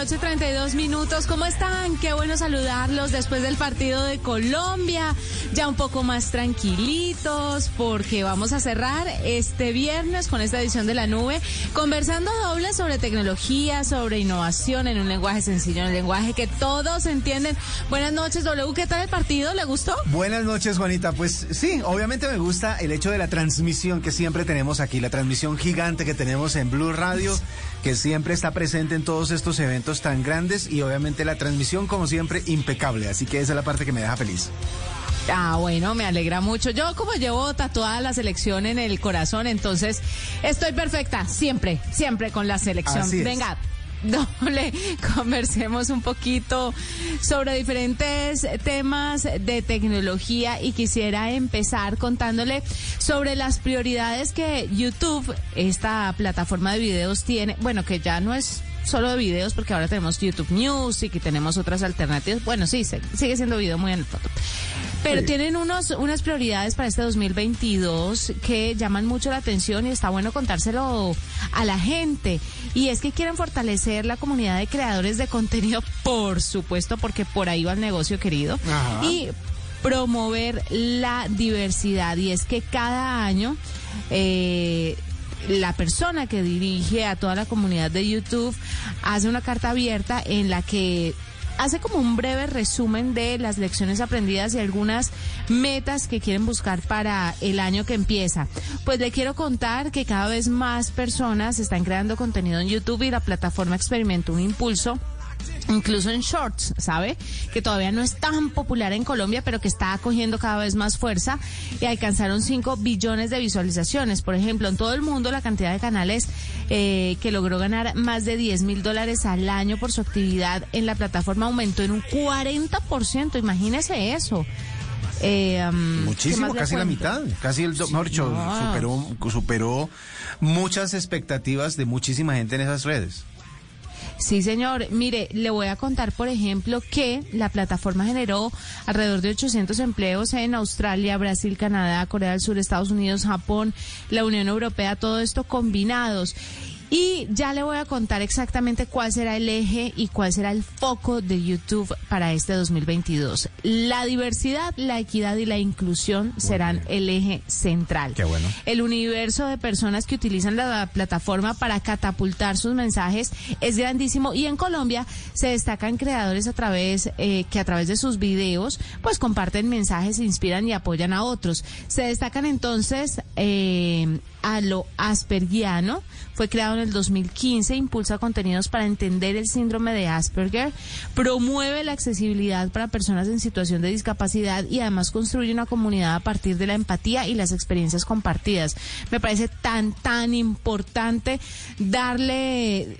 Noche, 32 minutos. ¿Cómo están? Qué bueno saludarlos después del partido de Colombia. Ya un poco más tranquilitos porque vamos a cerrar este viernes con esta edición de la nube conversando doble sobre tecnología, sobre innovación en un lenguaje sencillo, en un lenguaje que todos entienden. Buenas noches, W. ¿Qué tal el partido? ¿Le gustó? Buenas noches, Juanita. Pues sí, obviamente me gusta el hecho de la transmisión que siempre tenemos aquí, la transmisión gigante que tenemos en Blue Radio, que siempre está presente en todos estos eventos tan grandes y obviamente la transmisión, como siempre, impecable. Así que esa es la parte que me deja feliz. Ah, bueno, me alegra mucho. Yo como llevo tatuada la selección en el corazón, entonces estoy perfecta, siempre, siempre con la selección. Venga, doble, conversemos un poquito sobre diferentes temas de tecnología y quisiera empezar contándole sobre las prioridades que YouTube, esta plataforma de videos, tiene, bueno, que ya no es solo de videos porque ahora tenemos YouTube Music y tenemos otras alternativas. Bueno, sí, sigue siendo video muy en el foto. Pero tienen unos, unas prioridades para este 2022 que llaman mucho la atención y está bueno contárselo a la gente. Y es que quieren fortalecer la comunidad de creadores de contenido, por supuesto, porque por ahí va el negocio querido. Y promover la diversidad. Y es que cada año eh, la persona que dirige a toda la comunidad de YouTube hace una carta abierta en la que hace como un breve resumen de las lecciones aprendidas y algunas metas que quieren buscar para el año que empieza. Pues le quiero contar que cada vez más personas están creando contenido en YouTube y la plataforma experimenta un impulso incluso en shorts, ¿sabe? Que todavía no es tan popular en Colombia, pero que está cogiendo cada vez más fuerza y alcanzaron 5 billones de visualizaciones. Por ejemplo, en todo el mundo la cantidad de canales eh, que logró ganar más de 10 mil dólares al año por su actividad en la plataforma aumentó en un 40%. Imagínese eso. Eh, um, Muchísimo, casi la mitad, casi el, mejor dicho, superó, superó muchas expectativas de muchísima gente en esas redes. Sí, señor. Mire, le voy a contar, por ejemplo, que la plataforma generó alrededor de 800 empleos en Australia, Brasil, Canadá, Corea del Sur, Estados Unidos, Japón, la Unión Europea, todo esto combinados. Y ya le voy a contar exactamente cuál será el eje y cuál será el foco de YouTube para este 2022. La diversidad, la equidad y la inclusión serán el eje central. Qué bueno. El universo de personas que utilizan la plataforma para catapultar sus mensajes es grandísimo y en Colombia se destacan creadores a través eh, que a través de sus videos pues comparten mensajes, inspiran y apoyan a otros. Se destacan entonces eh, a lo aspergiano. Fue creado en el 2015, impulsa contenidos para entender el síndrome de Asperger, promueve la accesibilidad para personas en situación de discapacidad y además construye una comunidad a partir de la empatía y las experiencias compartidas. Me parece tan, tan importante darle...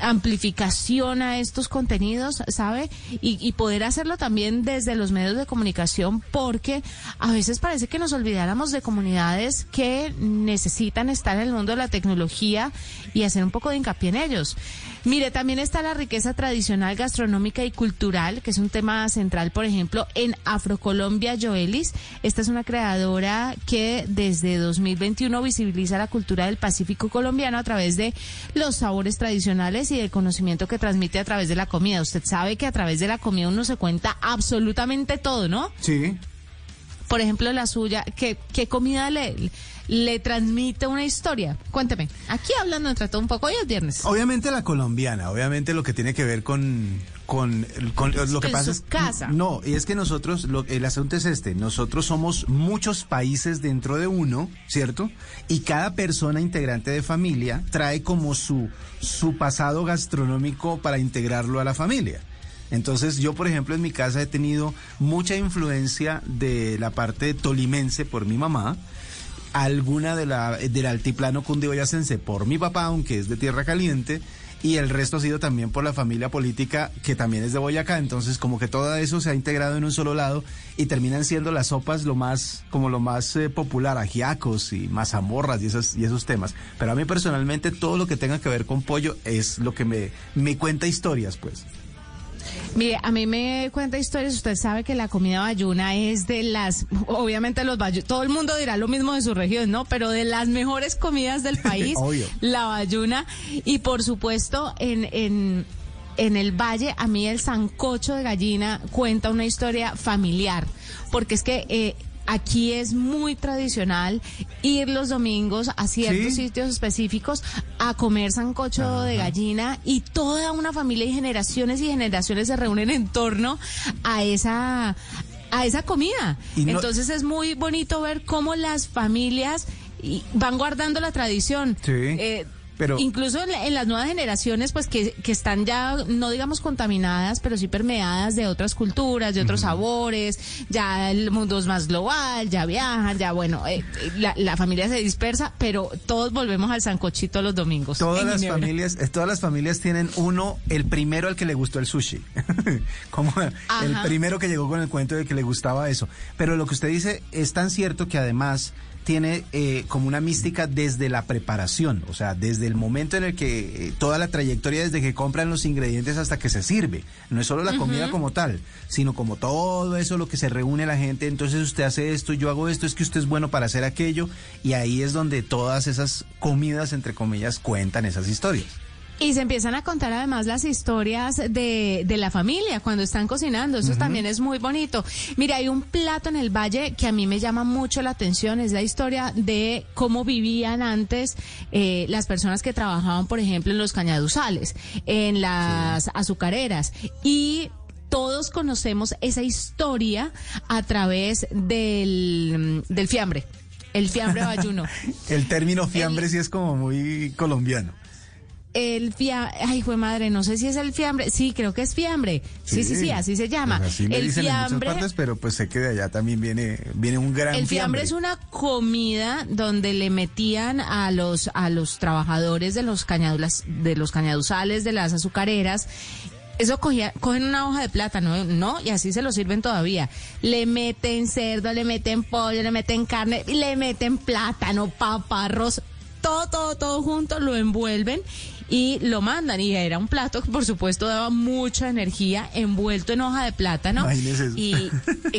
Amplificación a estos contenidos, ¿sabe? Y, poder hacerlo también desde los medios de comunicación, porque a veces parece que nos olvidáramos de comunidades que necesitan estar en el mundo de la tecnología y hacer un poco de hincapié en ellos. Mire, también está la riqueza tradicional, gastronómica y cultural, que es un tema central, por ejemplo, en Afrocolombia Joelis. Esta es una creadora que desde 2021 visibiliza la cultura del Pacífico colombiano a través de los sabores tradicionales y del conocimiento que transmite a través de la comida. Usted sabe que a través de la comida uno se cuenta absolutamente todo, ¿no? Sí. Por ejemplo, la suya, ¿qué, qué comida le le transmite una historia. Cuénteme, aquí hablando entre todo un poco, hoy es viernes. Obviamente la colombiana, obviamente lo que tiene que ver con, con, lo que pasa es casa. no y es que nosotros lo, el asunto es este nosotros somos muchos países dentro de uno cierto y cada persona integrante de familia trae como su su pasado gastronómico para integrarlo a la familia entonces yo, por ejemplo, en mi casa he tenido mucha influencia de la parte tolimense por mi mamá, alguna de la, del altiplano cundiboyacense por mi papá, aunque es de tierra caliente, y el resto ha sido también por la familia política que también es de Boyacá, entonces como que todo eso se ha integrado en un solo lado y terminan siendo las sopas lo más como lo más eh, popular, ajiacos y mazamorras y esos y esos temas. Pero a mí personalmente todo lo que tenga que ver con pollo es lo que me me cuenta historias, pues. Mire, a mí me cuenta historias. Usted sabe que la comida bayuna es de las, obviamente los bayunos, todo el mundo dirá lo mismo de su región, ¿no? Pero de las mejores comidas del país, la bayuna. Y por supuesto, en, en, en el valle, a mí el sancocho de gallina cuenta una historia familiar. Porque es que eh, aquí es muy tradicional ir los domingos a ciertos sitios específicos a comer sancocho de gallina y toda una familia y generaciones y generaciones se reúnen en torno a esa a esa comida. Entonces es muy bonito ver cómo las familias van guardando la tradición. Sí. Eh, Incluso en, las nuevas generaciones, pues que, que, están ya, no digamos contaminadas, pero sí permeadas de otras culturas, de otros sabores, ya el mundo es más global, ya viajan, ya bueno, eh, la, la, familia se dispersa, pero todos volvemos al sancochito los domingos. Todas las familias, eh, todas las familias tienen uno, el primero al que le gustó el sushi, como el primero que llegó con el cuento de que le gustaba eso. Pero lo que usted dice es tan cierto que además tiene eh, como una mística desde la preparación, o sea, desde el momento en el que eh, toda la trayectoria desde que compran los ingredientes hasta que se sirve. No es solo la comida como tal, sino como todo eso lo que se reúne la gente, entonces usted hace esto, yo hago esto, es que usted es bueno para hacer aquello, y ahí es donde todas esas comidas, entre comillas, cuentan esas historias. Y se empiezan a contar además las historias de, de la familia cuando están cocinando. Eso también es muy bonito. Mira, hay un plato en el valle que a mí me llama mucho la atención. Es la historia de cómo vivían antes eh, las personas que trabajaban, por ejemplo, en los cañaduzales, en las azucareras. Y todos conocemos esa historia a través del, del fiambre. El fiambre bayuno. el término fiambre sí es como muy colombiano el fiambre, ay, fue madre, no sé si es el fiambre, sí, creo que es fiambre, sí, sí, sí, así se llama. Pues el fiambre, pero pues sé que de allá también viene, viene un gran El fiambre, es una comida donde le metían a los, a los trabajadores de los cañadulas, de los cañaduzales, de las azucareras, eso cogía, cogen una hoja de plátano, ¿no? Y así se lo sirven todavía. Le meten cerdo, le meten pollo, le meten carne, le meten plátano, paparros, todo, todo, todo junto, lo envuelven y lo mandan. Y era un plato que, por supuesto, daba mucha energía envuelto en hoja de plátano. Y,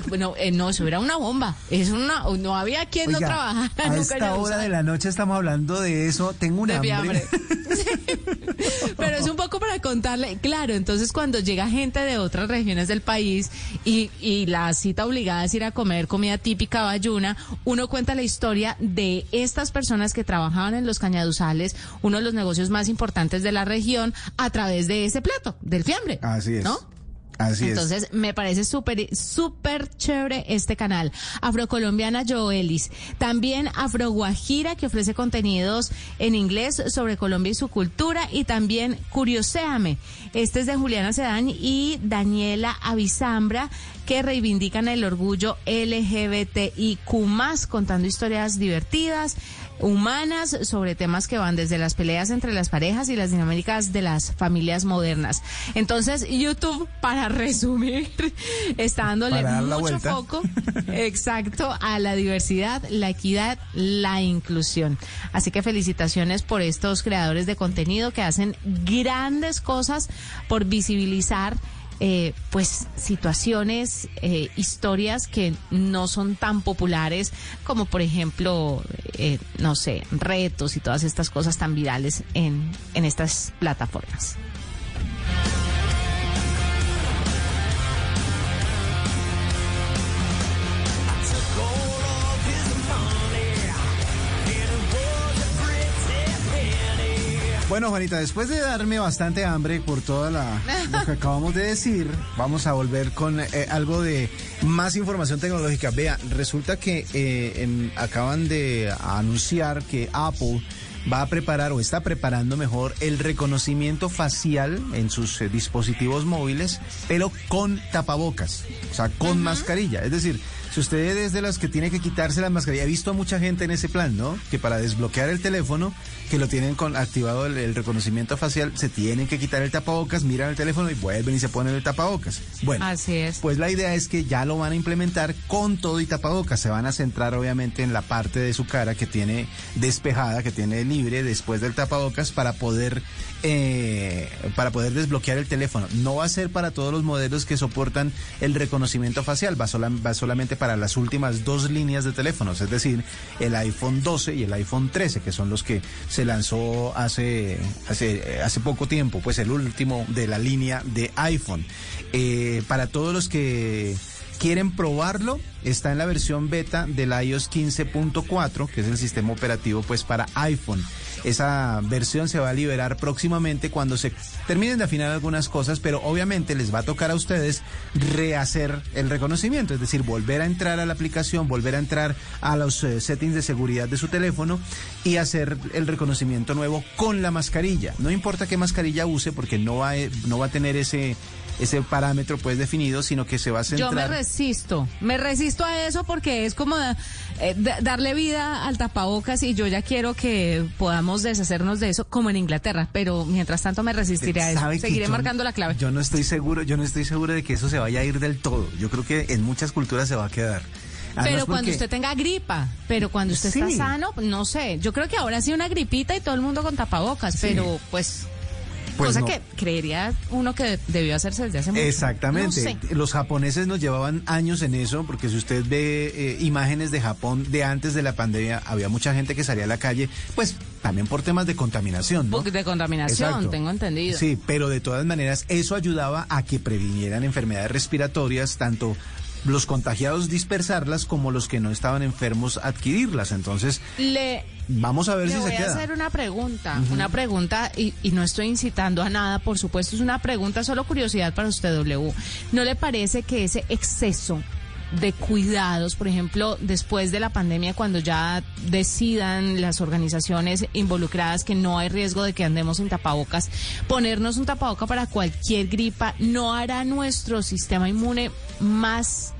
bueno, eh, no, eso era una bomba. Es una, no había quien no trabajara. A esta hora de la noche estamos hablando de eso. Tengo una hambre. Pero es un poco para contarle, claro, entonces cuando llega gente de otras regiones del país y, y la cita obligada es ir a comer comida típica bayuna, uno cuenta la historia de estas personas que trabajaban en los cañaduzales, uno de los negocios más importantes de la región, a través de ese plato, del fiambre. Así es. ¿No? Entonces, me parece súper, súper chévere este canal. Afrocolombiana Joelis. También Afroguajira, que ofrece contenidos en inglés sobre Colombia y su cultura. Y también Curioséame. Este es de Juliana Sedán y Daniela Avisambra, que reivindican el orgullo LGBTIQ, contando historias divertidas humanas sobre temas que van desde las peleas entre las parejas y las dinámicas de las familias modernas. Entonces, YouTube, para resumir, está dándole mucho foco, exacto, a la diversidad, la equidad, la inclusión. Así que felicitaciones por estos creadores de contenido que hacen grandes cosas por visibilizar eh, pues situaciones, eh, historias que no son tan populares como por ejemplo, eh, no sé, retos y todas estas cosas tan virales en, en estas plataformas. Bueno, Juanita, después de darme bastante hambre por toda la lo que acabamos de decir, vamos a volver con eh, algo de más información tecnológica. Vea, resulta que eh, acaban de anunciar que Apple va a preparar o está preparando mejor el reconocimiento facial en sus eh, dispositivos móviles, pero con tapabocas, o sea, con mascarilla. Es decir, si usted es de las que tiene que quitarse la mascarilla, he visto a mucha gente en ese plan, ¿no? Que para desbloquear el teléfono, que lo tienen con activado el, reconocimiento facial, se tienen que quitar el tapabocas, miran el teléfono y vuelven y se ponen el tapabocas. Bueno, así es. Pues la idea es que ya lo van a implementar con todo y tapabocas. Se van a centrar obviamente en la parte de su cara que tiene despejada, que tiene libre después del tapabocas para poder eh, para poder desbloquear el teléfono. No va a ser para todos los modelos que soportan el reconocimiento facial, va, solamente para las últimas dos líneas de teléfonos, es decir, el iPhone 12 y el iPhone 13, que son los que se lanzó hace, hace, hace poco tiempo, pues el último de la línea de iPhone. Eh, para todos los que quieren probarlo, está en la versión beta del iOS 15.4, que es el sistema operativo pues para iPhone. Esa versión se va a liberar próximamente cuando se terminen de afinar algunas cosas, pero obviamente les va a tocar a ustedes rehacer el reconocimiento, es decir, volver a entrar a la aplicación, volver a entrar a los eh, settings de seguridad de su teléfono y hacer el reconocimiento nuevo con la mascarilla. No importa qué mascarilla use porque no va, no va a tener ese ese parámetro pues definido, sino que se va a centrar. Yo me resisto, me resisto a eso porque es como eh, darle vida al tapabocas y yo ya quiero que podamos deshacernos de eso como en Inglaterra, pero mientras tanto me resistiré a eso. Seguiré marcando la clave. Yo no estoy seguro, yo no estoy seguro de que eso se vaya a ir del todo. Yo creo que en muchas culturas se va a quedar. pero cuando usted tenga gripa, pero cuando usted está sano, no sé. Yo creo que ahora sí una gripita y todo el mundo con tapabocas, pero pues pues Cosa que creería uno que debió hacerse desde hace mucho. Exactamente. Los japoneses nos llevaban años en eso, porque si usted ve eh, imágenes de Japón de antes de la pandemia, había mucha gente que salía a la calle, pues también por temas de contaminación. ¿no? De contaminación, tengo entendido. Sí, pero de todas maneras eso ayudaba a que previnieran enfermedades respiratorias, tanto los contagiados dispersarlas como los que no estaban enfermos adquirirlas. Entonces, le vamos a ver si se queda. Voy a hacer una pregunta, una pregunta y, y, no estoy incitando a nada, por supuesto, es una pregunta, solo curiosidad para usted, W. ¿No le parece que ese exceso de cuidados, por ejemplo, después de la pandemia, cuando ya decidan las organizaciones involucradas que no hay riesgo de que andemos sin tapabocas, ponernos un tapaboca para cualquier gripa, ¿no hará nuestro sistema inmune más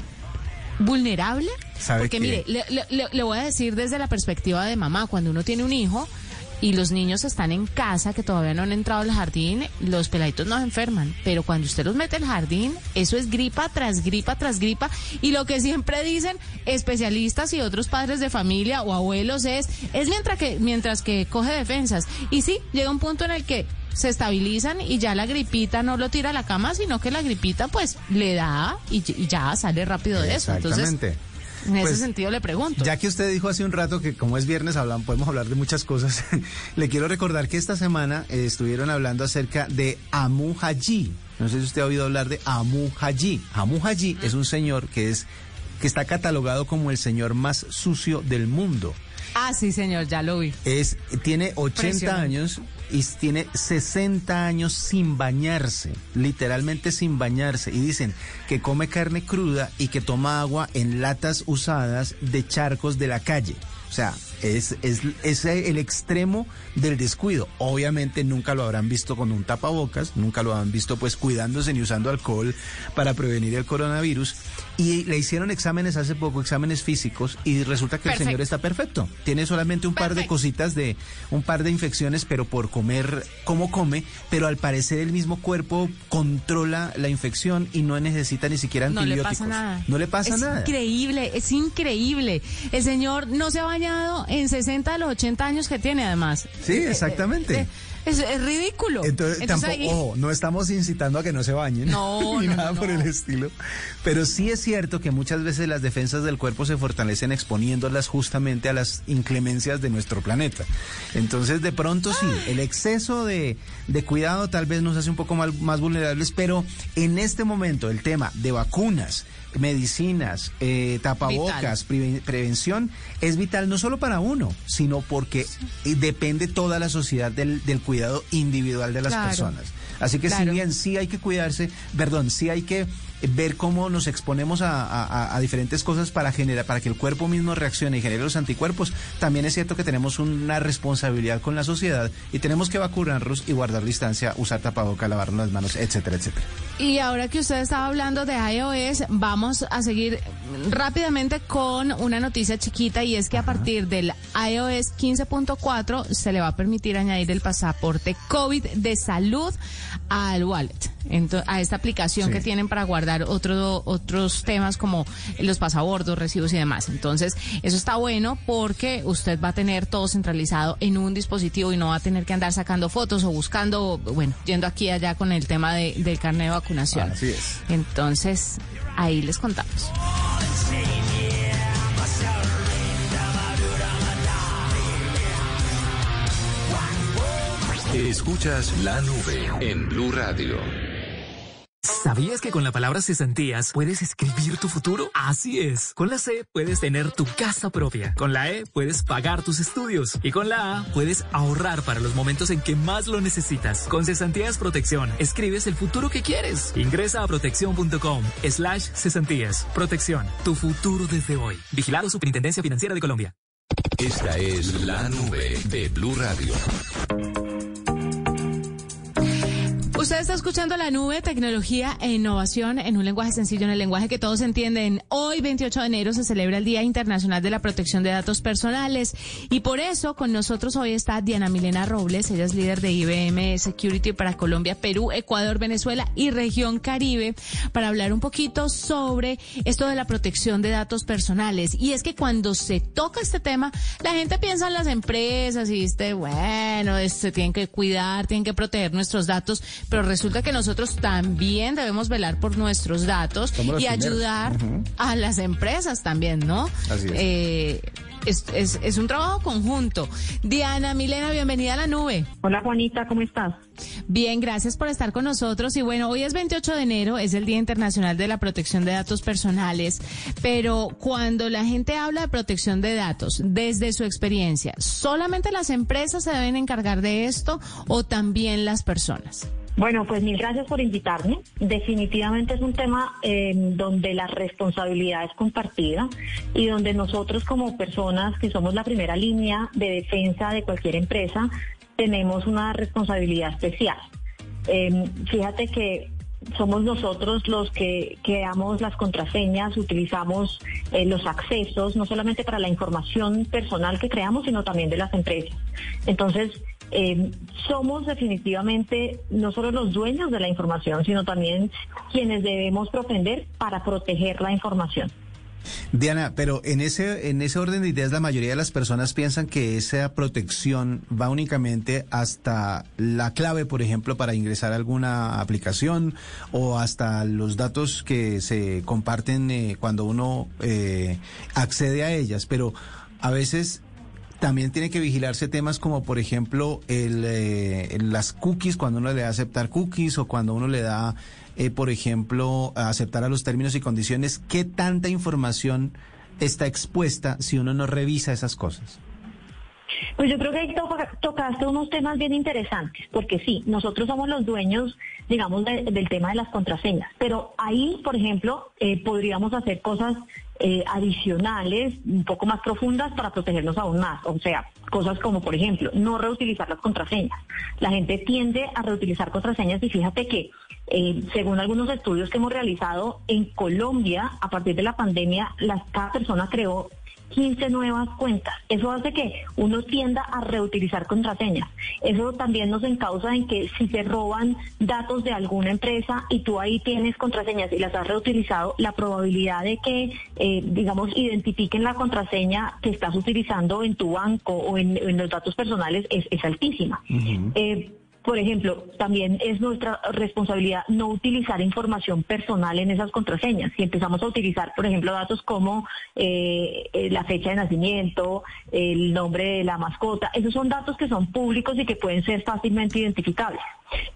vulnerable? Porque mire, le, le voy a decir desde la perspectiva de mamá, cuando uno tiene un hijo, y los niños están en casa que todavía no han entrado al jardín, los peladitos no se enferman, pero cuando usted los mete al jardín, eso es gripa tras gripa tras gripa y lo que siempre dicen especialistas y otros padres de familia o abuelos es es mientras que mientras que coge defensas. Y sí llega un punto en el que se estabilizan y ya la gripita no lo tira a la cama, sino que la gripita pues le da y, ya sale rápido de eso. Entonces, en ese pues, sentido le pregunto. Ya que usted dijo hace un rato que como es viernes hablan, podemos hablar de muchas cosas, le quiero recordar que esta semana eh, estuvieron hablando acerca de Amu Haji. No sé si usted ha oído hablar de Amu Haji. Amu Haji es un señor que es que está catalogado como el señor más sucio del mundo. Ah, sí, señor, ya lo vi. Es, tiene 80 años y tiene 60 años sin bañarse, literalmente sin bañarse. Y dicen que come carne cruda y que toma agua en latas usadas de charcos de la calle. O sea, es, es, es, el extremo del descuido. Obviamente nunca lo habrán visto con un tapabocas, nunca lo han visto pues cuidándose ni usando alcohol para prevenir el coronavirus. Y le hicieron exámenes hace poco, exámenes físicos, y resulta que el señor está perfecto. Tiene solamente un par de cositas de, un par de infecciones, pero por comer como come, pero al parecer el mismo cuerpo controla la infección y no necesita ni siquiera antibióticos. No le pasa nada. No le pasa nada. Es increíble, es increíble. El señor no se ha bañado en 60 de los 80 años que tiene además. Sí, eh, exactamente. Eh, es, ridículo. Entonces, tampoco, no estamos incitando a que no se bañen. No, ni nada por el estilo. Pero sí es cierto que muchas veces las defensas del cuerpo se fortalecen exponiéndolas justamente a las inclemencias de nuestro planeta. Entonces, de pronto sí, el exceso de, de cuidado tal vez nos hace un poco más, más vulnerables, pero en este momento el tema de vacunas, medicinas, eh, tapabocas, prevención, es vital no solo para uno, sino porque depende toda la sociedad del, del cuidado individual de las personas. Así que si bien sí hay que cuidarse, perdón, sí hay que ver cómo nos exponemos a, diferentes cosas para generar, para que el cuerpo mismo reaccione y genere los anticuerpos, también es cierto que tenemos una responsabilidad con la sociedad y tenemos que vacunarnos y guardar distancia, usar tapaboca, lavarnos las manos, etcétera, etcétera. Y ahora que usted estaba hablando de iOS, vamos a seguir rápidamente con una noticia chiquita y es que a partir del iOS 15.4 se le va a permitir añadir el pasaporte COVID de salud al wallet, a esta aplicación que tienen para guardar otro, otros temas como los pasabordos, recibos y demás. Entonces, eso está bueno porque usted va a tener todo centralizado en un dispositivo y no va a tener que andar sacando fotos o buscando, bueno, yendo aquí y allá con el tema de, del carnet de vacunación. Así es. Entonces, ahí les contamos. Escuchas la nube en Blue Radio. ¿Sabías que con la palabra cesantías puedes escribir tu futuro? Así es. Con la C puedes tener tu casa propia. Con la E puedes pagar tus estudios. Y con la A puedes ahorrar para los momentos en que más lo necesitas. Con Cesantías Protección, escribes el futuro que quieres. Ingresa a protección.com slash cesantías. Protección, tu futuro desde hoy. Vigilado Superintendencia Financiera de Colombia. Esta es la nube de Blue Radio. Usted está escuchando la nube, tecnología e innovación en un lenguaje sencillo, en el lenguaje que todos entienden. Hoy, 28 de enero, se celebra el Día Internacional de la Protección de Datos Personales y por eso con nosotros hoy está Diana Milena Robles. Ella es líder de IBM Security para Colombia, Perú, Ecuador, Venezuela y región Caribe para hablar un poquito sobre esto de la protección de datos personales. Y es que cuando se toca este tema, la gente piensa en las empresas y dice, bueno, se tienen que cuidar, tienen que proteger nuestros datos pero resulta que nosotros también debemos velar por nuestros datos y ayudar a las empresas también, ¿no? Así es. Eh, es, es, es, un trabajo conjunto. Diana, Milena, bienvenida a la nube. Hola Juanita, ¿cómo estás? Bien, gracias por estar con nosotros. Y bueno, hoy es 28 de enero, es el Día Internacional de la Protección de Datos Personales, pero cuando la gente habla de protección de datos, desde su experiencia, ¿solamente las empresas se deben encargar de esto o también las personas? Bueno, pues mil gracias por invitarme. Definitivamente es un tema eh, donde la responsabilidad es compartida y donde nosotros como personas que somos la primera línea de defensa de cualquier empresa tenemos una responsabilidad especial. Em, fíjate que somos nosotros los que creamos las contraseñas, utilizamos eh, los accesos, no solamente para la información personal que creamos, sino también de las empresas. Entonces, eh, somos definitivamente no solo los dueños de la información, sino también quienes debemos propender para proteger la información. Diana, pero en ese, en ese orden de ideas la mayoría de las personas piensan que esa protección va únicamente hasta la clave, por ejemplo, para ingresar a alguna aplicación o hasta los datos que se comparten eh, cuando uno eh, accede a ellas. Pero a veces también tiene que vigilarse temas como, por ejemplo, el, eh, las cookies, cuando uno le da aceptar cookies o cuando uno le da eh, por ejemplo, aceptar a los términos y condiciones, ¿qué tanta información está expuesta si uno no revisa esas cosas? Pues yo creo que ahí tocaste unos temas bien interesantes, porque sí, nosotros somos los dueños, digamos, del tema de las contraseñas, pero ahí, por ejemplo, eh, podríamos hacer cosas eh, adicionales, un poco más profundas para protegernos aún más. O sea, cosas como, por ejemplo, no reutilizar las contraseñas. La gente tiende a reutilizar contraseñas y fíjate que, eh, según algunos estudios que hemos realizado, en Colombia, a partir de la pandemia, las, cada persona creó 15 nuevas cuentas. Eso hace que uno tienda a reutilizar contraseñas. Eso también nos encausa en que si se roban datos de alguna empresa y tú ahí tienes contraseñas y las has reutilizado, la probabilidad de que, eh, digamos, identifiquen la contraseña que estás utilizando en tu banco o en, los datos personales es, altísima. Por ejemplo, también es nuestra responsabilidad no utilizar información personal en esas contraseñas. Si empezamos a utilizar, por ejemplo, datos como eh, eh, la fecha de nacimiento, el nombre de la mascota, esos son datos que son públicos y que pueden ser fácilmente identificables.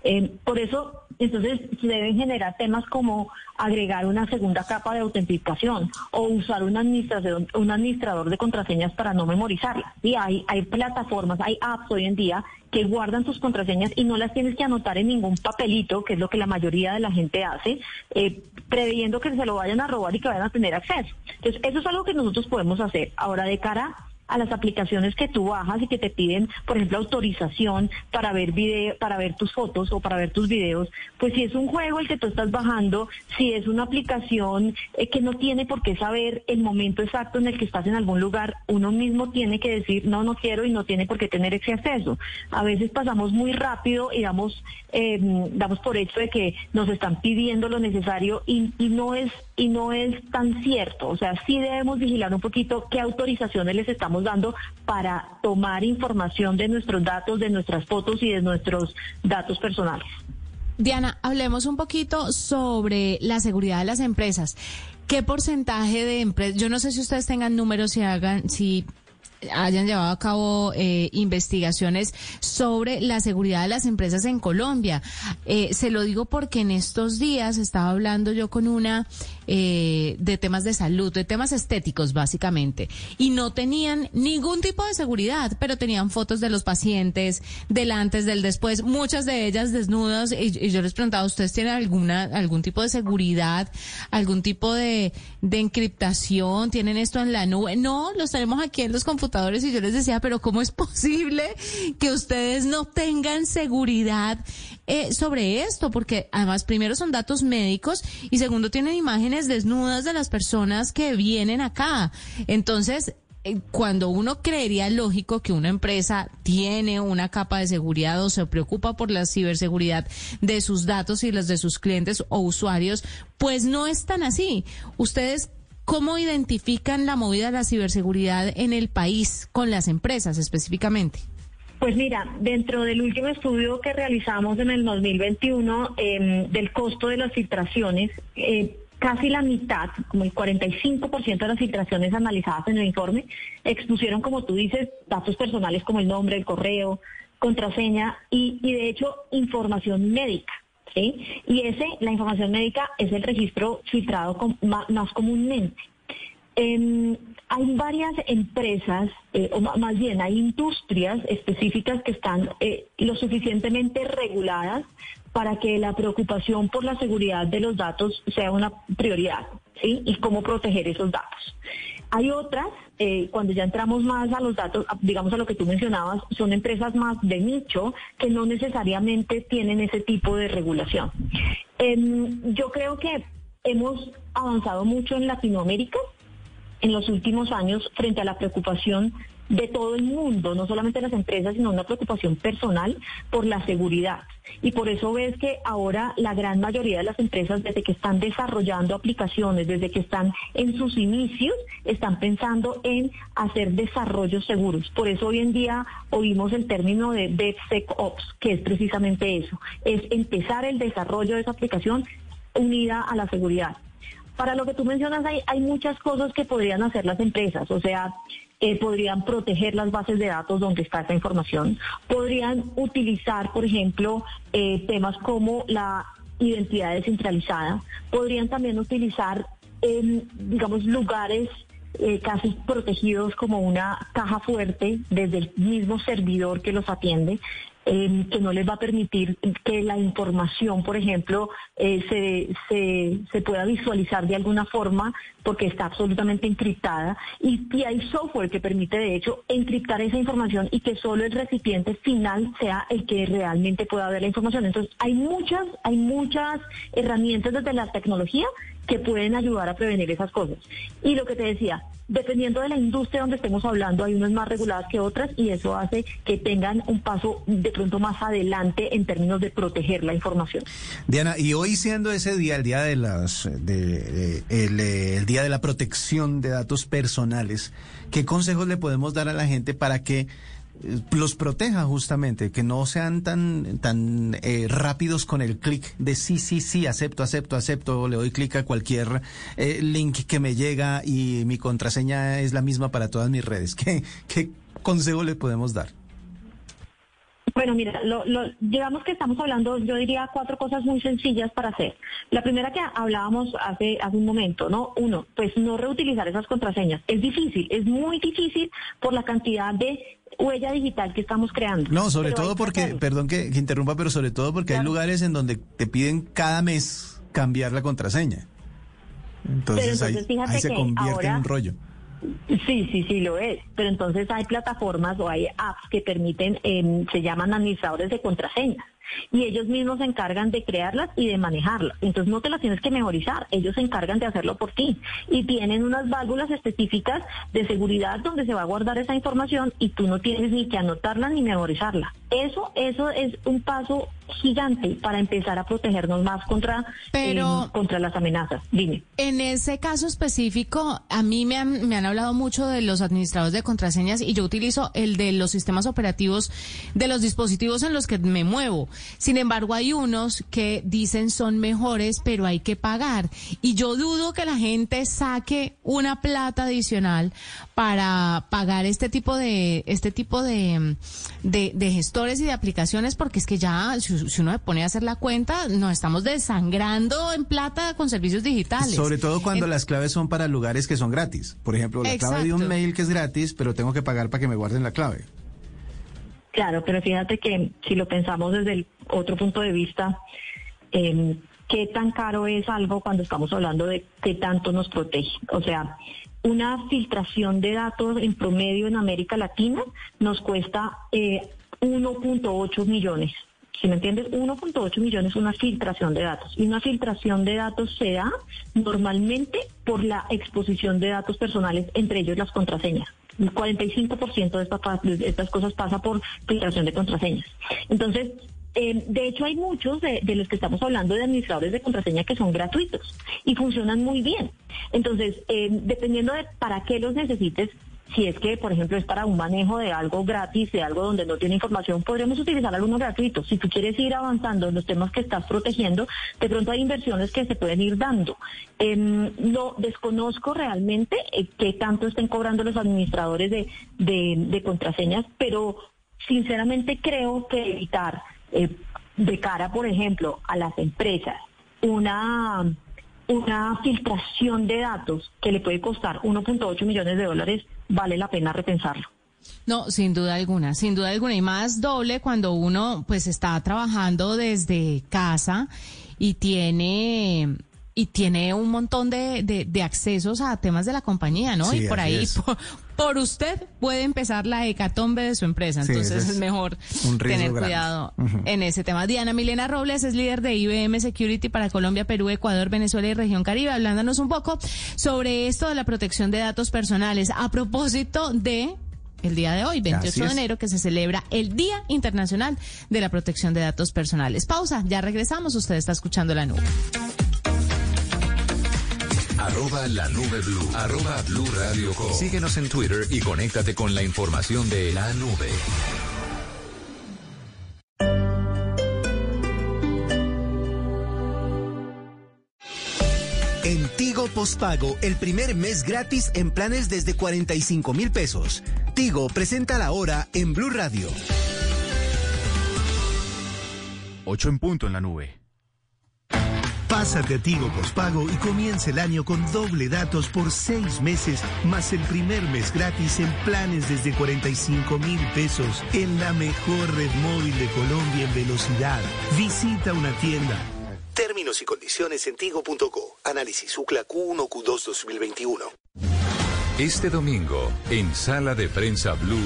Eh, por eso, entonces, se deben generar temas como agregar una segunda capa de autenticación o usar un administrador, un administrador de contraseñas para no memorizarlas. Y hay, hay plataformas, hay apps hoy en día que guardan tus contraseñas y no las tienes que anotar en ningún papelito, que es lo que la mayoría de la gente hace, eh, previendo que se lo vayan a robar y que vayan a tener acceso. Entonces, eso es algo que nosotros podemos hacer. Ahora, de cara las aplicaciones que tú bajas y que te piden, por ejemplo, autorización para ver video, para ver tus fotos o para ver tus videos, pues si es un juego el que tú estás bajando, si es una aplicación eh, que no tiene por qué saber el momento exacto en el que estás en algún lugar, uno mismo tiene que decir no, no quiero y no tiene por qué tener ese acceso. A veces pasamos muy rápido y damos, eh, damos por hecho de que nos están pidiendo lo necesario y, y no es y no es tan cierto. O sea, sí debemos vigilar un poquito qué autorizaciones les estamos dando para tomar información de nuestros datos, de nuestras fotos y de nuestros datos personales. Diana, hablemos un poquito sobre la seguridad de las empresas. ¿Qué porcentaje de empresas, yo no sé si ustedes tengan números, si hagan, si hayan llevado a cabo eh, investigaciones sobre la seguridad de las empresas en Colombia. Eh, se lo digo porque en estos días estaba hablando yo con una eh, de temas de salud, de temas estéticos básicamente, y no tenían ningún tipo de seguridad, pero tenían fotos de los pacientes, del antes, del después, muchas de ellas desnudas, y, yo les preguntaba, ¿ustedes tienen alguna, algún tipo de seguridad, algún tipo de, de encriptación? ¿Tienen esto en la nube? No, los tenemos aquí en los computadores y yo les decía, pero ¿cómo es posible que ustedes no tengan seguridad eh, sobre esto, porque además primero son datos médicos y segundo tienen imágenes desnudas de las personas que vienen acá. Entonces, eh, cuando uno creería lógico que una empresa tiene una capa de seguridad o se preocupa por la ciberseguridad de sus datos y las de sus clientes o usuarios, pues no es tan así. Ustedes ¿Cómo identifican la movida de la ciberseguridad en el país con las empresas específicamente? Pues mira, dentro del último estudio que realizamos en el 2021 em, del costo de las filtraciones, eh, casi la mitad, como el 45% de las filtraciones analizadas en el informe, expusieron, como tú dices, datos personales como el nombre, el correo, contraseña y, de hecho información médica. Y ese, la información médica, es el registro filtrado más, comúnmente. Em, hay varias empresas, eh, o más bien hay industrias específicas que están eh, lo suficientemente reguladas para que la preocupación por la seguridad de los datos sea una prioridad, ¿sí? Y cómo proteger esos datos. Hay otras, eh, cuando ya entramos más a los datos, digamos a lo que tú mencionabas, son empresas más de nicho que no necesariamente tienen ese tipo de regulación. Em, yo creo que hemos avanzado mucho en Latinoamérica en los últimos años frente a la preocupación de todo el mundo, no solamente las empresas, sino una preocupación personal por la seguridad. Y por eso ves que ahora la gran mayoría de las empresas, desde que están desarrollando aplicaciones, desde que están en sus inicios, están pensando en hacer desarrollos seguros. Por eso hoy en día oímos el término de DevSecOps, que es precisamente eso, es empezar el desarrollo de esa aplicación unida a la seguridad. Para lo que tú mencionas, hay, hay muchas cosas que podrían hacer las empresas, o sea, eh, podrían proteger las bases de datos donde está esa información, podrían utilizar, por ejemplo, eh, temas como la identidad descentralizada, podrían también utilizar, digamos, lugares eh, casi protegidos como una caja fuerte desde el mismo servidor que los atiende. Em, que no les va a permitir que la información, por ejemplo, eh, se, se, se, pueda visualizar de alguna forma porque está absolutamente encriptada. Y, y, hay software que permite, de hecho, encriptar esa información y que solo el recipiente final sea el que realmente pueda ver la información. Entonces, hay muchas, hay muchas herramientas desde la tecnología que pueden ayudar a prevenir esas cosas. Y lo que te decía, dependiendo de la industria donde estemos hablando, hay unas más reguladas que otras y eso hace que tengan un paso de pronto más adelante en términos de proteger la información. Diana, y hoy siendo ese día, el día de las, de, el, el día de la protección de datos personales, ¿qué consejos le podemos dar a la gente para que eh, los proteja justamente, que no sean tan, tan eh, rápidos con el clic de sí, sí, sí, acepto, acepto, acepto, le doy clic a cualquier eh, link que me llega y mi contraseña es la misma para todas mis redes. ¿Qué, qué consejo le podemos dar? Bueno, mira, lo, digamos que estamos hablando, yo diría cuatro cosas muy sencillas para hacer. La primera que hablábamos hace, hace un momento, ¿no? Uno, pues no reutilizar esas contraseñas. Es difícil, es muy difícil por la cantidad de huella digital que estamos creando. No, sobre todo porque, perdón que, interrumpa, pero sobre todo porque hay lugares en donde te piden cada mes cambiar la contraseña. Entonces, ahí, se convierte en un rollo. Sí, sí, sí, lo es. Pero entonces hay plataformas o hay apps que permiten, em, se llaman administradores de contraseñas y ellos mismos se encargan de crearlas y de manejarlas. Entonces no te las tienes que memorizar, ellos se encargan de hacerlo por ti y tienen unas válvulas específicas de seguridad donde se va a guardar esa información y tú no tienes ni que anotarla ni memorizarla. Eso, eso es un paso gigante para empezar a protegernos más contra, Pero, eh, contra las amenazas. Dime. En ese caso específico, a mí me han, me han hablado mucho de los administradores de contraseñas y yo utilizo el de los sistemas operativos de los dispositivos en los que me muevo. Sin embargo, hay unos que dicen son mejores, pero hay que pagar. Y yo dudo que la gente saque una plata adicional para pagar este tipo de, este tipo de, de, gestores y de aplicaciones, porque es que ya, si, uno se pone a hacer la cuenta, nos estamos desangrando en plata con servicios digitales. Sobre todo cuando las claves son para lugares que son gratis. Por ejemplo, la clave de un mail que es gratis, pero tengo que pagar para que me guarden la clave. Claro, pero fíjate que si lo pensamos desde el otro punto de vista, eh, ¿qué tan caro es algo cuando estamos hablando de qué tanto nos protege? O sea, una filtración de datos en promedio en América Latina nos cuesta eh, 1.8 millones. Si me entiendes, 1.8 millones es una filtración de datos. Y una filtración de datos se da normalmente por la exposición de datos personales, entre ellos las contraseñas. El 45% de estas, cosas pasa por filtración de contraseñas. Entonces, eh, de hecho, hay muchos de, los que estamos hablando de administradores de contraseña que son gratuitos y funcionan muy bien. Entonces, eh, dependiendo de para qué los necesites, si es que, por ejemplo, es para un manejo de algo gratis, de algo donde no tiene información, podríamos utilizar algunos gratuitos. Si tú quieres ir avanzando en los temas que estás protegiendo, de pronto hay inversiones que se pueden ir dando. no em, desconozco realmente eh, qué tanto estén cobrando los administradores de, de, contraseñas, pero sinceramente creo que evitar eh, de cara, por ejemplo, a las empresas una una filtración de datos que le puede costar 1.8 millones de dólares vale la pena repensarlo. No, sin duda alguna, sin duda alguna. Y más doble cuando uno pues está trabajando desde casa y tiene y tiene un montón de, de, accesos a temas de la compañía, ¿no? y por ahí por usted puede empezar la hecatombe de su empresa. Entonces es, mejor tener cuidado en ese tema. Diana Milena Robles es líder de IBM Security para Colombia, Perú, Ecuador, Venezuela y región Caribe, hablándonos un poco sobre esto de la protección de datos personales. A propósito de el día de hoy, 28 de enero, que se celebra el Día Internacional de la Protección de Datos Personales. Pausa, ya regresamos. Usted está escuchando la nube. Arroba la nube blue. Arroba blue radio Síguenos en Twitter y conéctate con la información de la nube. En Tigo Postpago, el primer mes gratis en planes desde 45 mil pesos. Tigo presenta la hora en Blue Radio. 8 en punto en la nube. Pásate a Tigo Pospago y comience el año con doble datos por seis meses, más el primer mes gratis en planes desde 45 mil pesos en la mejor red móvil de Colombia en velocidad. Visita una tienda. Términos y condiciones en tigo.co. Análisis UCLA Q1 Q2 2021. Este domingo, en Sala de Prensa Blue.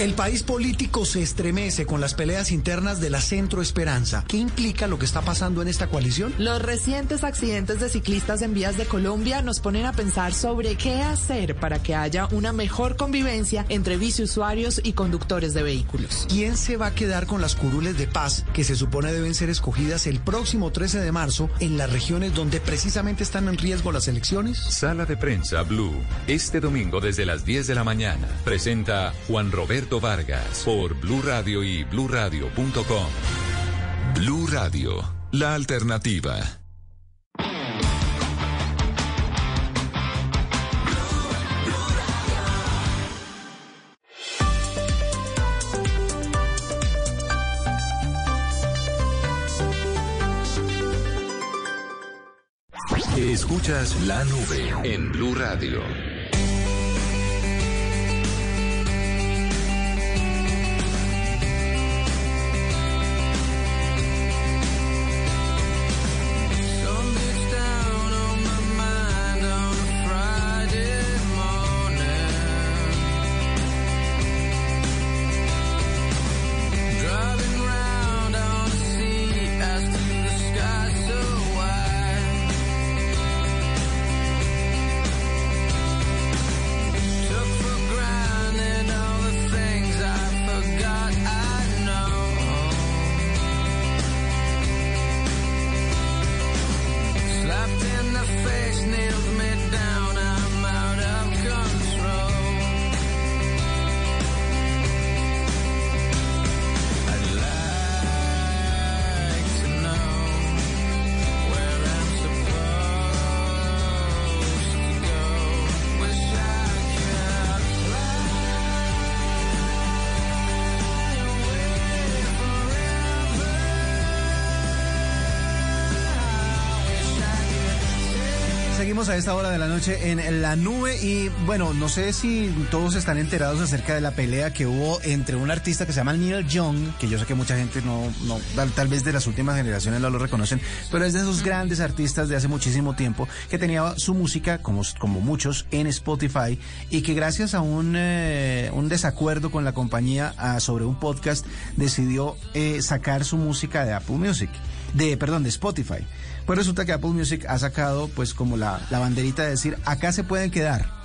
El país político se estremece con las peleas internas de la Centro Esperanza. ¿Qué implica lo que está pasando en esta coalición? Los recientes accidentes de ciclistas en vías de Colombia nos ponen a pensar sobre qué hacer para que haya una mejor convivencia entre biciusuarios y conductores de vehículos. ¿Quién se va a quedar con las curules de paz que se supone deben ser escogidas el próximo 13 de marzo en las regiones donde precisamente están en riesgo las elecciones? Sala de Prensa Blue. Este domingo domingo desde las 10 de la mañana. Presenta Juan Roberto Vargas por Blue Radio y bluradio.com. Blue Radio, la alternativa. Escuchas la nube en Blue Radio. A esta hora de la noche en la nube y bueno, no sé si todos están enterados acerca de la pelea que hubo entre un artista que se llama Neil Young, que yo sé que mucha gente no, no tal, vez de las últimas generaciones no lo reconocen, pero es de esos grandes artistas de hace muchísimo tiempo que tenía su música, como, como muchos, en Spotify y que gracias a un, eh, un desacuerdo con la compañía ah, sobre un podcast decidió eh, sacar su música de Apple Music, de, perdón, de Spotify. Pues resulta que Apple Music ha sacado pues como la, banderita de decir, acá se pueden quedar.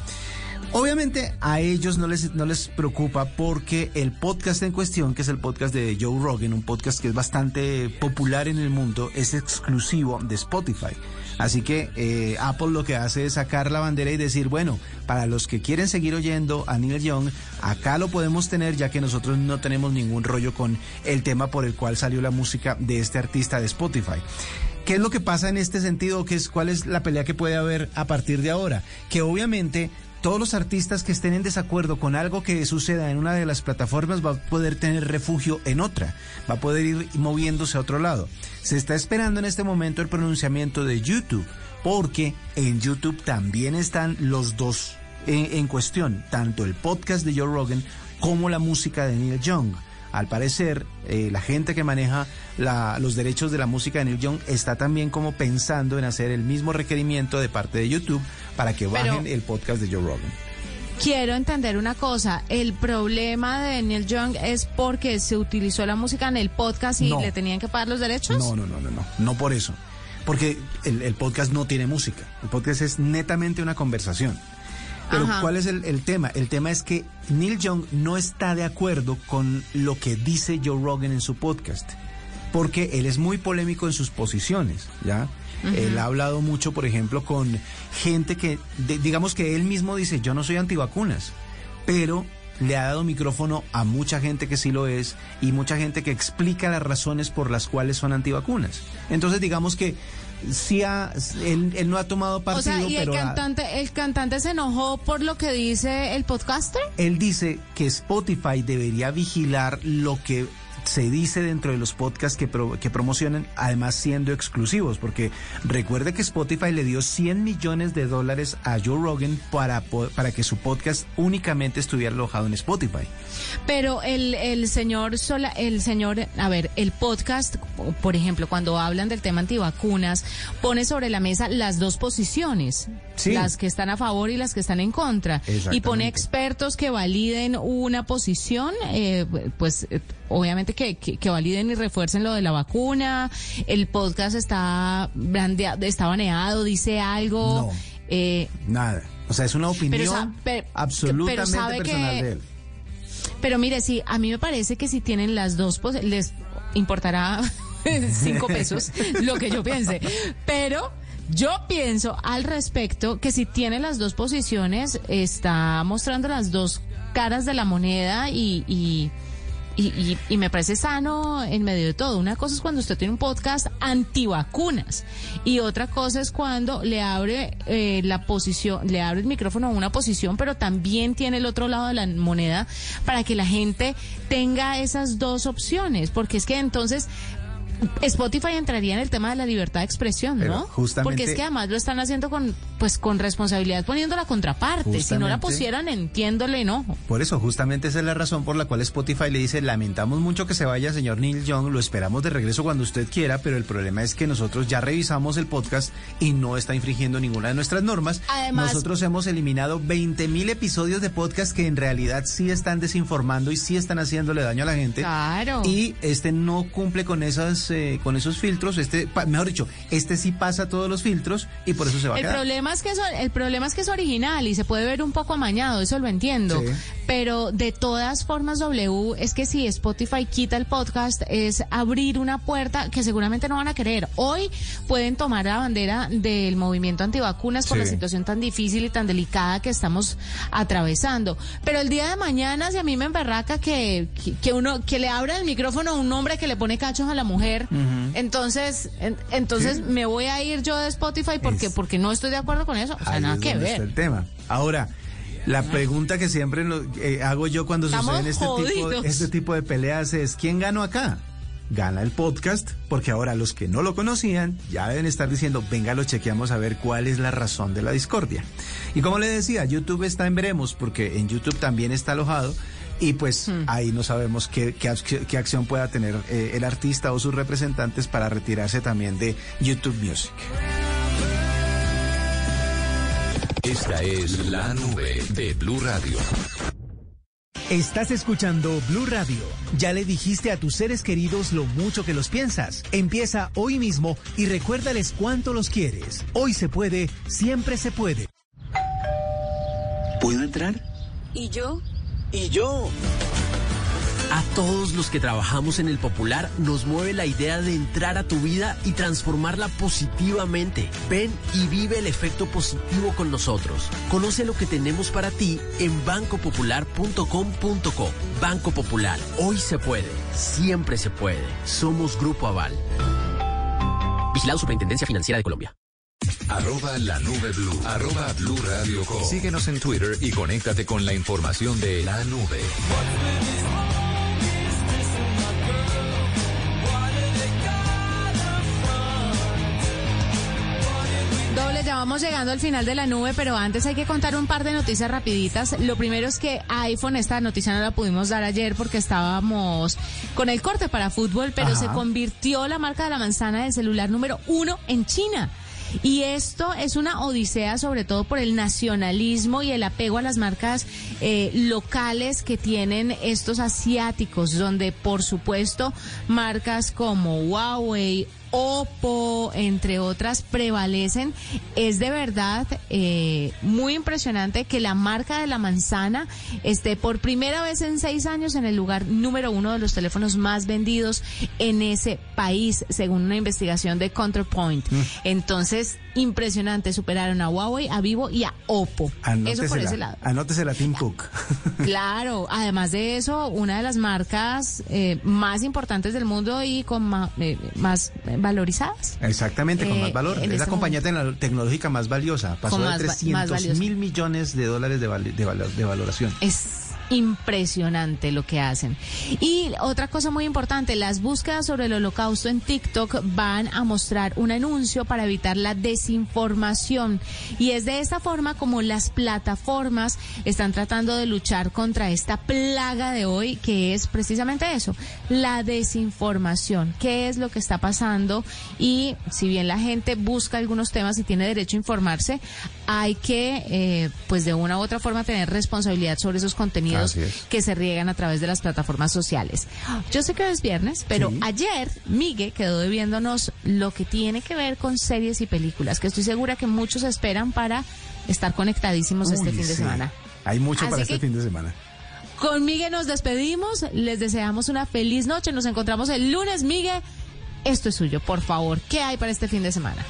Obviamente a ellos no les, no les preocupa porque el podcast en cuestión, que es el podcast de Joe Rogan, un podcast que es bastante popular en el mundo, es exclusivo de Spotify. Así que eh, Apple lo que hace es sacar la bandera y decir, bueno, para los que quieren seguir oyendo a Neil Young, acá lo podemos tener ya que nosotros no tenemos ningún rollo con el tema por el cual salió la música de este artista de Spotify. ¿Qué es lo que pasa en este sentido? ¿Qué es, ¿Cuál es la pelea que puede haber a partir de ahora? Que obviamente todos los artistas que estén en desacuerdo con algo que suceda en una de las plataformas va a poder tener refugio en otra, va a poder ir moviéndose a otro lado. Se está esperando en este momento el pronunciamiento de YouTube, porque en YouTube también están los dos en, en cuestión, tanto el podcast de Joe Rogan como la música de Neil Young. Al parecer, eh, la gente que maneja los derechos de la música de Neil Young está también como pensando en hacer el mismo requerimiento de parte de YouTube para que bajen el podcast de Joe Rogan. quiero entender una cosa. El problema de Neil Young es porque se utilizó la música en el podcast y le tenían que pagar los derechos. No, no, no, no, no, no por eso. Porque el, podcast no tiene música. El podcast es netamente una conversación. Pero ¿cuál es el, el, tema? El tema es que Neil Young no está de acuerdo con lo que dice Joe Rogan en su podcast. Porque él es muy polémico en sus posiciones, ¿ya? Él ha hablado mucho, por ejemplo, con gente que, digamos que él mismo dice, yo no soy antivacunas, pero le ha dado micrófono a mucha gente que sí lo es y mucha gente que explica las razones por las cuales son antivacunas. Entonces, digamos que sí ha, él, no ha tomado partido. O sea, ¿y el cantante, el cantante se enojó por lo que dice el podcaster? Él dice que Spotify debería vigilar lo que se dice dentro de los podcasts que, que promocionan, además siendo exclusivos, porque recuerde que Spotify le dio 100 millones de dólares a Joe Rogan para, para que su podcast únicamente estuviera alojado en Spotify. Pero el, el señor Sola, el señor, a ver, el podcast, por ejemplo, cuando hablan del tema antivacunas, pone sobre la mesa las dos posiciones, las que están a favor y las que están en contra, y pone expertos que validen una posición, eh, pues obviamente que, que, validen y refuercen lo de la vacuna, el podcast está, brandeado, está baneado, dice algo. No, eh, nada. O sea, es una opinión absolutamente personal de él. Pero mire, sí, a mí me parece que si tienen las dos, les importará cinco pesos lo que yo piense. Pero yo pienso al respecto que si tiene las dos posiciones, está mostrando las dos caras de la moneda y y, y, me parece sano en medio de todo. Una cosa es cuando usted tiene un podcast antivacunas y otra cosa es cuando le abre eh, la posición, le abre el micrófono a una posición, pero también tiene el otro lado de la moneda para que la gente tenga esas dos opciones, porque es que entonces Spotify entraría en el tema de la libertad de expresión, ¿no? justamente, Porque es que además lo están haciendo con, pues, con responsabilidad poniendo la contraparte. Si no la pusieran, entiéndole, no. Por eso, justamente esa es la razón por la cual Spotify le dice, lamentamos mucho que se vaya, señor Neil Young, lo esperamos de regreso cuando usted quiera, pero el problema es que nosotros ya revisamos el podcast y no está infringiendo ninguna de nuestras normas. Además, nosotros hemos eliminado 20 mil episodios de podcast que en realidad sí están desinformando y sí están haciéndole daño a la gente. Claro. Y este no cumple con esas eh, con esos filtros, este, mejor dicho, este sí pasa todos los filtros y por eso se va a el quedar. Problema es que el problema es que es original y se puede ver un poco amañado, eso lo entiendo. Pero de todas formas, W, es que si Spotify quita el podcast, es abrir una puerta que seguramente no van a querer. Hoy pueden tomar la bandera del movimiento antivacunas por la situación tan difícil y tan delicada que estamos atravesando. Pero el día de mañana, si a mí me emberraca que, que, uno, que le abra el micrófono a un hombre que le pone cachos a la mujer, entonces, entonces me voy a ir yo de Spotify porque, porque no estoy de acuerdo con eso. O sea, nada que ver. el tema. Ahora, la pregunta que siempre eh, hago yo cuando suceden este tipo, este tipo de peleas es, ¿quién ganó acá? Gana el podcast, porque ahora los que no lo conocían ya deben estar diciendo, venga, lo chequeamos a ver cuál es la razón de la discordia. Y como le decía, YouTube está en veremos, porque en YouTube también está alojado y pues hmm. ahí no sabemos qué, qué, acción pueda tener eh, el artista o sus representantes para retirarse también de YouTube Music. Esta es la nube de Blue Radio. Estás escuchando Blue Radio. Ya le dijiste a tus seres queridos lo mucho que los piensas. Empieza hoy mismo y recuérdales cuánto los quieres. Hoy se puede, siempre se puede. ¿Puedo entrar? ¿Y yo? ¿Y yo? A todos los que trabajamos en el Popular nos mueve la idea de entrar a tu vida y transformarla positivamente. Ven y vive el efecto positivo con nosotros. Conoce lo que tenemos para ti en bancopopular.com.co. Banco Popular, hoy se puede, siempre se puede. Somos Grupo Aval. Vigilado Superintendencia Financiera de Colombia. Arroba la nube blue. Arroba blue radio Síguenos en Twitter y conéctate con la información de la nube. Vamos llegando al final de la nube, pero antes hay que contar un par de noticias rapiditas. Lo primero es que iPhone, esta noticia no la pudimos dar ayer porque estábamos con el corte para fútbol, pero se convirtió la marca de la manzana del celular número uno en China. Y esto es una odisea sobre todo por el nacionalismo y el apego a las marcas eh, locales que tienen estos asiáticos, donde por supuesto marcas como Huawei Oppo, entre otras, prevalecen. Es de verdad eh, muy impresionante que la marca de la manzana esté por primera vez en seis años en el lugar número uno de los teléfonos más vendidos en ese país, según una investigación de Counterpoint. Mm. Entonces, impresionante, superaron a Huawei, a Vivo y a Oppo. eso por ese lado. Anótese la Tim Cook. claro, además de eso, una de las marcas eh, más importantes del mundo y con más, eh, más valorizadas. Exactamente, con más eh, valor. Es la este compañía tecnológica más valiosa. Pasó de 300 mil millones de dólares de, de valoración. Es impresionante lo que hacen. Y otra cosa muy importante, las búsquedas sobre el holocausto en TikTok van a mostrar un anuncio para evitar la desinformación. Y es de esta forma como las plataformas están tratando de luchar contra esta plaga de hoy, que es precisamente eso, la desinformación. ¿Qué es lo que está pasando? Y si bien la gente busca algunos temas y tiene derecho a informarse, hay que, eh, pues de una u otra forma, tener responsabilidad sobre esos contenidos que se riegan a través de las plataformas sociales. Yo sé que hoy es viernes, pero ayer Miguel quedó debiéndonos lo que tiene que ver con series y películas, que estoy segura que muchos esperan para estar conectadísimos este fin de semana. Hay mucho para este fin de semana. Con Miguel nos despedimos, les deseamos una feliz noche, nos encontramos el lunes, Miguel. Esto es suyo, por favor. ¿Qué hay para este fin de semana?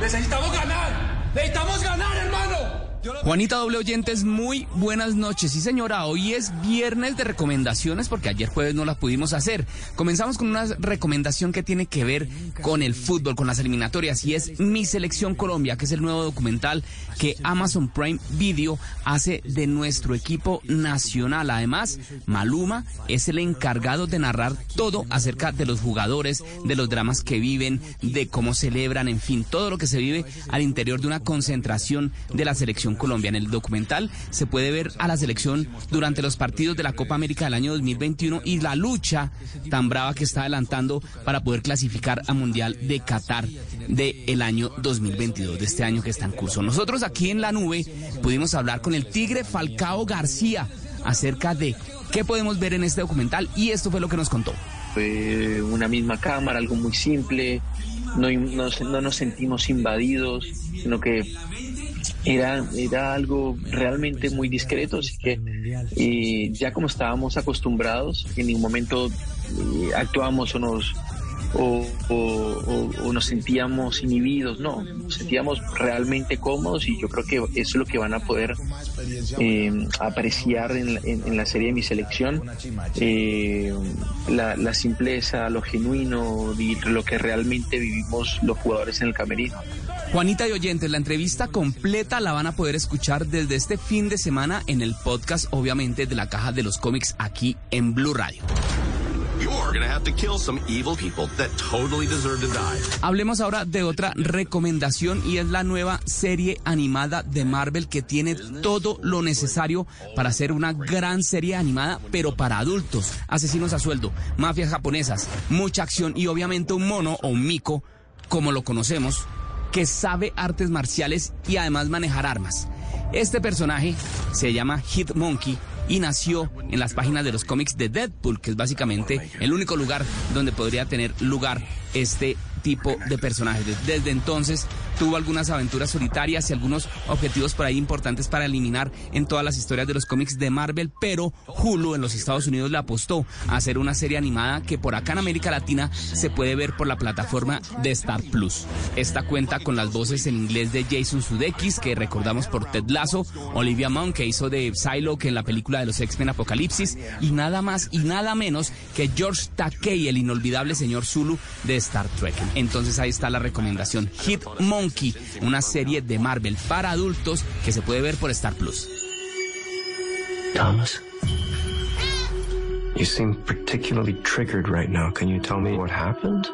Necesitamos ganar. Necesitamos ganar, hermano. Juanita Doble Oyentes, muy buenas noches. Sí, señora, hoy es viernes de recomendaciones porque ayer jueves no las pudimos hacer. Comenzamos con una recomendación que tiene que ver con el fútbol, con las eliminatorias, y es Mi Selección Colombia, que es el nuevo documental que Amazon Prime Video hace de nuestro equipo nacional. Además, Maluma es el encargado de narrar todo acerca de los jugadores, de los dramas que viven, de cómo celebran, en fin, todo lo que se vive al interior de una concentración de la selección Colombia. En el documental se puede ver a la selección durante los partidos de la Copa América del año 2021 y la lucha tan brava que está adelantando para poder clasificar a Mundial de Qatar del el año 2022, de este año que está en curso. Nosotros aquí en la nube pudimos hablar con el Tigre Falcao García acerca de qué podemos ver en este documental y esto fue lo que nos contó. Fue una misma cámara, algo muy simple, no, no nos sentimos invadidos, sino que era, era algo realmente muy discreto, así que eh, ya como estábamos acostumbrados, en ningún momento eh, actuamos o nos, o, nos sentíamos inhibidos, no, nos sentíamos realmente cómodos y yo creo que eso es lo que van a poder eh, apreciar en, la serie de mi selección, la, la simpleza, lo genuino lo que realmente vivimos los jugadores en el camerino. Juanita y oyentes, la entrevista completa la van a poder escuchar desde este fin de semana en el podcast, obviamente, de la caja de los cómics aquí en Blue Radio. Hablemos ahora de otra recomendación y es la nueva serie animada de Marvel que tiene todo lo necesario para hacer una gran serie animada, pero para adultos. Asesinos a sueldo, mafias japonesas, mucha acción y obviamente un mono o un mico, como lo conocemos, que sabe artes marciales y además manejar armas. Este personaje se llama Hitmonkey y nació en las páginas de los cómics de Deadpool, que es básicamente el único lugar donde podría tener lugar este tipo de personajes. Desde entonces tuvo algunas aventuras solitarias y algunos objetivos por ahí importantes para eliminar en todas las historias de los cómics de Marvel, pero Hulu en los Estados Unidos le apostó a hacer una serie animada que por acá en América Latina se puede ver por la plataforma de Star Plus. Esta cuenta con las voces en inglés de Jason Sudeikis, que recordamos por Ted Lasso, Olivia Munn, que hizo de Psylocke en la película de los X-Men Apocalipsis, y nada más y nada menos que George Takei, el inolvidable señor Zulu de Star Trek. Entonces ahí está la recomendación. Hit Monkey, una serie de Marvel para adultos que se puede ver por Star Plus. Thomas. You seem particularly triggered right now. Can you tell me what happened?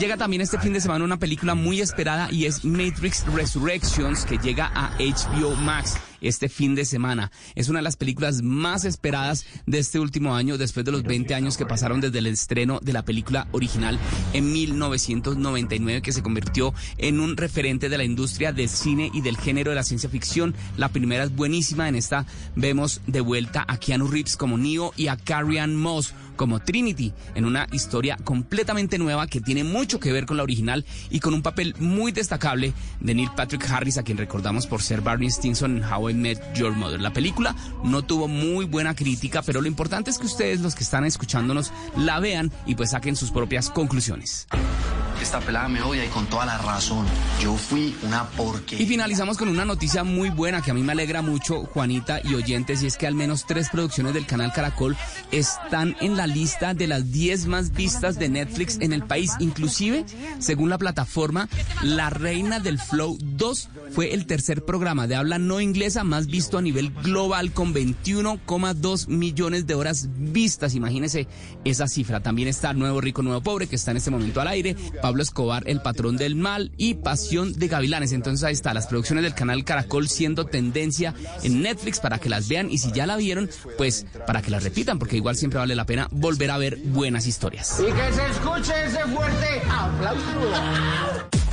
Llega también este fin de semana una película muy esperada y es Matrix Resurrections que llega a HBO Max. Este fin de semana. Es una de las películas más esperadas de este último año, después de los 20 años que pasaron desde el estreno de la película original en 1999, que se convirtió en un referente de la industria del cine y del género de la ciencia ficción. La primera es buenísima, en esta vemos de vuelta a Keanu Reeves como Neo y a Carrie Ann Moss como Trinity, en una historia completamente nueva que tiene mucho que ver con la original y con un papel muy destacable de Neil Patrick Harris, a quien recordamos por ser Barney Stinson en How I Met Your Mother. La película no tuvo muy buena crítica, pero lo importante es que ustedes, los que están escuchándonos, la vean y pues saquen sus propias conclusiones. Esta pelada me odia y con toda la razón. Yo fui una porquería. Y finalizamos con una noticia muy buena que a mí me alegra mucho, Juanita y oyentes, y es que al menos tres producciones del canal Caracol están en lista de las 10 más vistas de Netflix en el país. Inclusive, según la plataforma, La Reina del Flow 2 fue el tercer programa de habla no inglesa más visto a nivel global con 21,2 millones de horas vistas. Imagínense esa cifra. También está Nuevo Rico, Nuevo Pobre, que está en este momento al aire. Pablo Escobar, El Patrón del Mal y Pasión de Gavilanes. Entonces ahí está, las producciones del canal Caracol siendo tendencia en Netflix para que las vean y si ya la vieron, pues para que las repitan, porque igual siempre vale la pena volver a ver buenas historias. Y que se escuche ese fuerte aplauso.